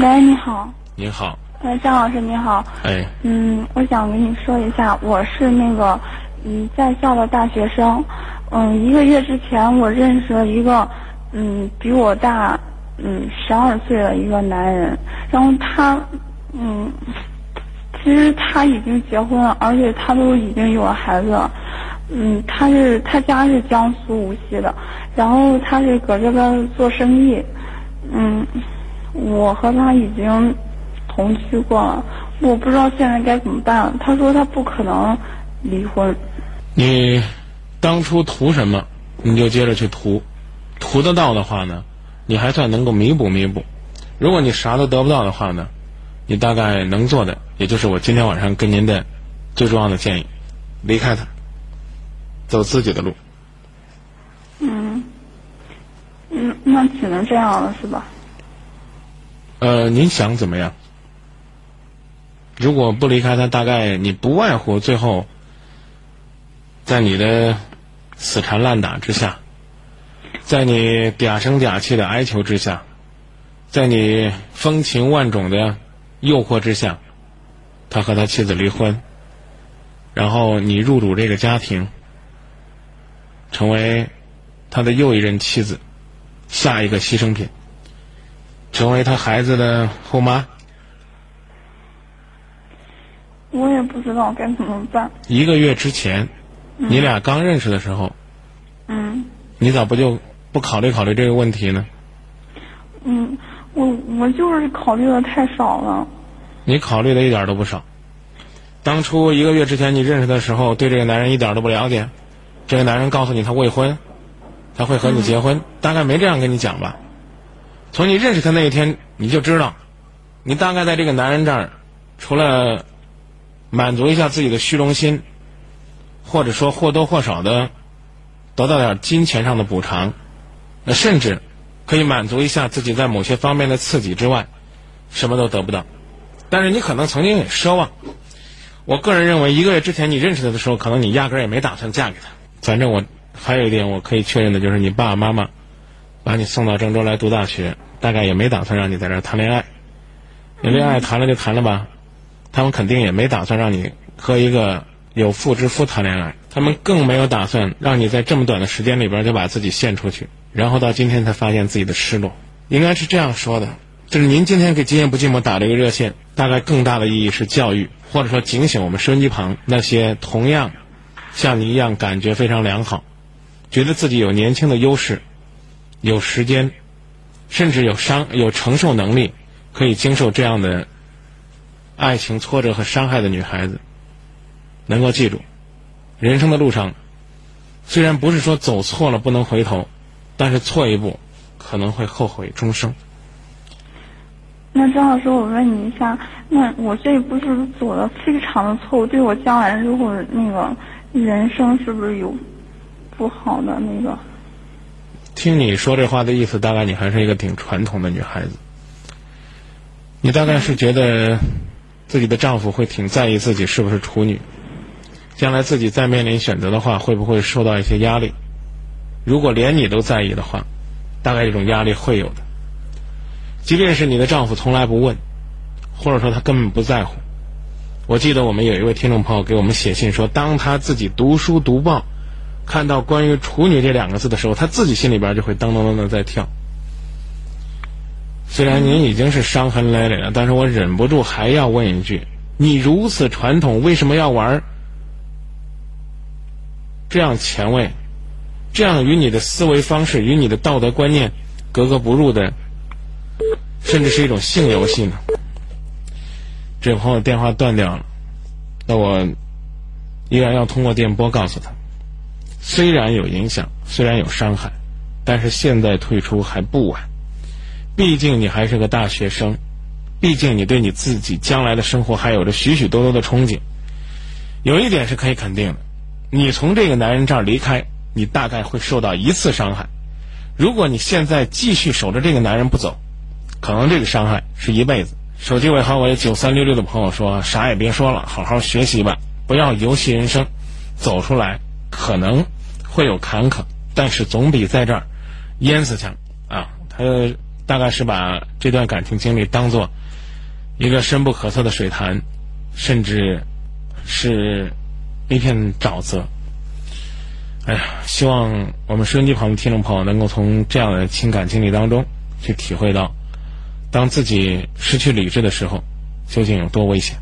喂，你好。你好。哎，张老师你好。哎。嗯，我想跟你说一下，我是那个嗯在校的大学生。嗯，一个月之前我认识了一个嗯比我大嗯十二岁的一个男人，然后他嗯其实他已经结婚了，而且他都已经有了孩子了。嗯，他是他家是江苏无锡的，然后他是搁这边做生意。嗯，我和他已经同居过了，我不知道现在该怎么办。他说他不可能离婚。你当初图什么，你就接着去图，图得到的话呢，你还算能够弥补弥补；如果你啥都得不到的话呢，你大概能做的，也就是我今天晚上跟您的最重要的建议：离开他。走自己的路。嗯，嗯，那只能这样了，是吧？呃，您想怎么样？如果不离开他，大概你不外乎最后，在你的死缠烂打之下，在你嗲声嗲气的哀求之下，在你风情万种的诱惑之下，他和他妻子离婚，然后你入主这个家庭。成为他的又一任妻子，下一个牺牲品，成为他孩子的后妈。我也不知道该怎么办。一个月之前，你俩刚认识的时候，嗯，你咋不就不考虑考虑这个问题呢？嗯，我我就是考虑的太少了。你考虑的一点都不少。当初一个月之前你认识的时候，对这个男人一点都不了解。这个男人告诉你他未婚，他会和你结婚，大概没这样跟你讲吧？从你认识他那一天，你就知道，你大概在这个男人这儿，除了满足一下自己的虚荣心，或者说或多或少的得到点金钱上的补偿，那甚至可以满足一下自己在某些方面的刺激之外，什么都得不到。但是你可能曾经也奢望。我个人认为，一个月之前你认识他的时候，可能你压根儿也没打算嫁给他。反正我还有一点我可以确认的就是，你爸爸妈妈把你送到郑州来读大学，大概也没打算让你在这儿谈恋爱。你恋爱谈了就谈了吧，他们肯定也没打算让你和一个有妇之夫谈恋爱，他们更没有打算让你在这么短的时间里边就把自己献出去，然后到今天才发现自己的失落。应该是这样说的，就是您今天给《今夜不寂寞》打了一个热线，大概更大的意义是教育，或者说警醒我们收音机旁那些同样。像你一样感觉非常良好，觉得自己有年轻的优势，有时间，甚至有伤有承受能力，可以经受这样的爱情挫折和伤害的女孩子，能够记住，人生的路上，虽然不是说走错了不能回头，但是错一步可能会后悔终生。那张老师，我问你一下，那我这一步是走的非常的错误，对我将来如果那个。人生是不是有不好的那个？听你说这话的意思，大概你还是一个挺传统的女孩子。你大概是觉得自己的丈夫会挺在意自己是不是处女，将来自己再面临选择的话，会不会受到一些压力？如果连你都在意的话，大概这种压力会有的。即便是你的丈夫从来不问，或者说他根本不在乎。我记得我们有一位听众朋友给我们写信说，当他自己读书读报，看到关于“处女”这两个字的时候，他自己心里边就会噔噔噔的在跳。虽然您已经是伤痕累累了，但是我忍不住还要问一句：你如此传统，为什么要玩这样前卫、这样与你的思维方式、与你的道德观念格格不入的，甚至是一种性游戏呢？这朋友电话断掉了，那我依然要通过电波告诉他：虽然有影响，虽然有伤害，但是现在退出还不晚。毕竟你还是个大学生，毕竟你对你自己将来的生活还有着许许多多的憧憬。有一点是可以肯定的：你从这个男人这儿离开，你大概会受到一次伤害。如果你现在继续守着这个男人不走，可能这个伤害是一辈子。手机尾号为九三六六的朋友说：“啥也别说了，好好学习吧，不要游戏人生，走出来可能会有坎坷，但是总比在这儿淹死强啊！”他大概是把这段感情经历当做一个深不可测的水潭，甚至是一片沼泽。哎呀，希望我们收音机旁的听众朋友能够从这样的情感经历当中去体会到，当自己失去理智的时候，究竟有多危险。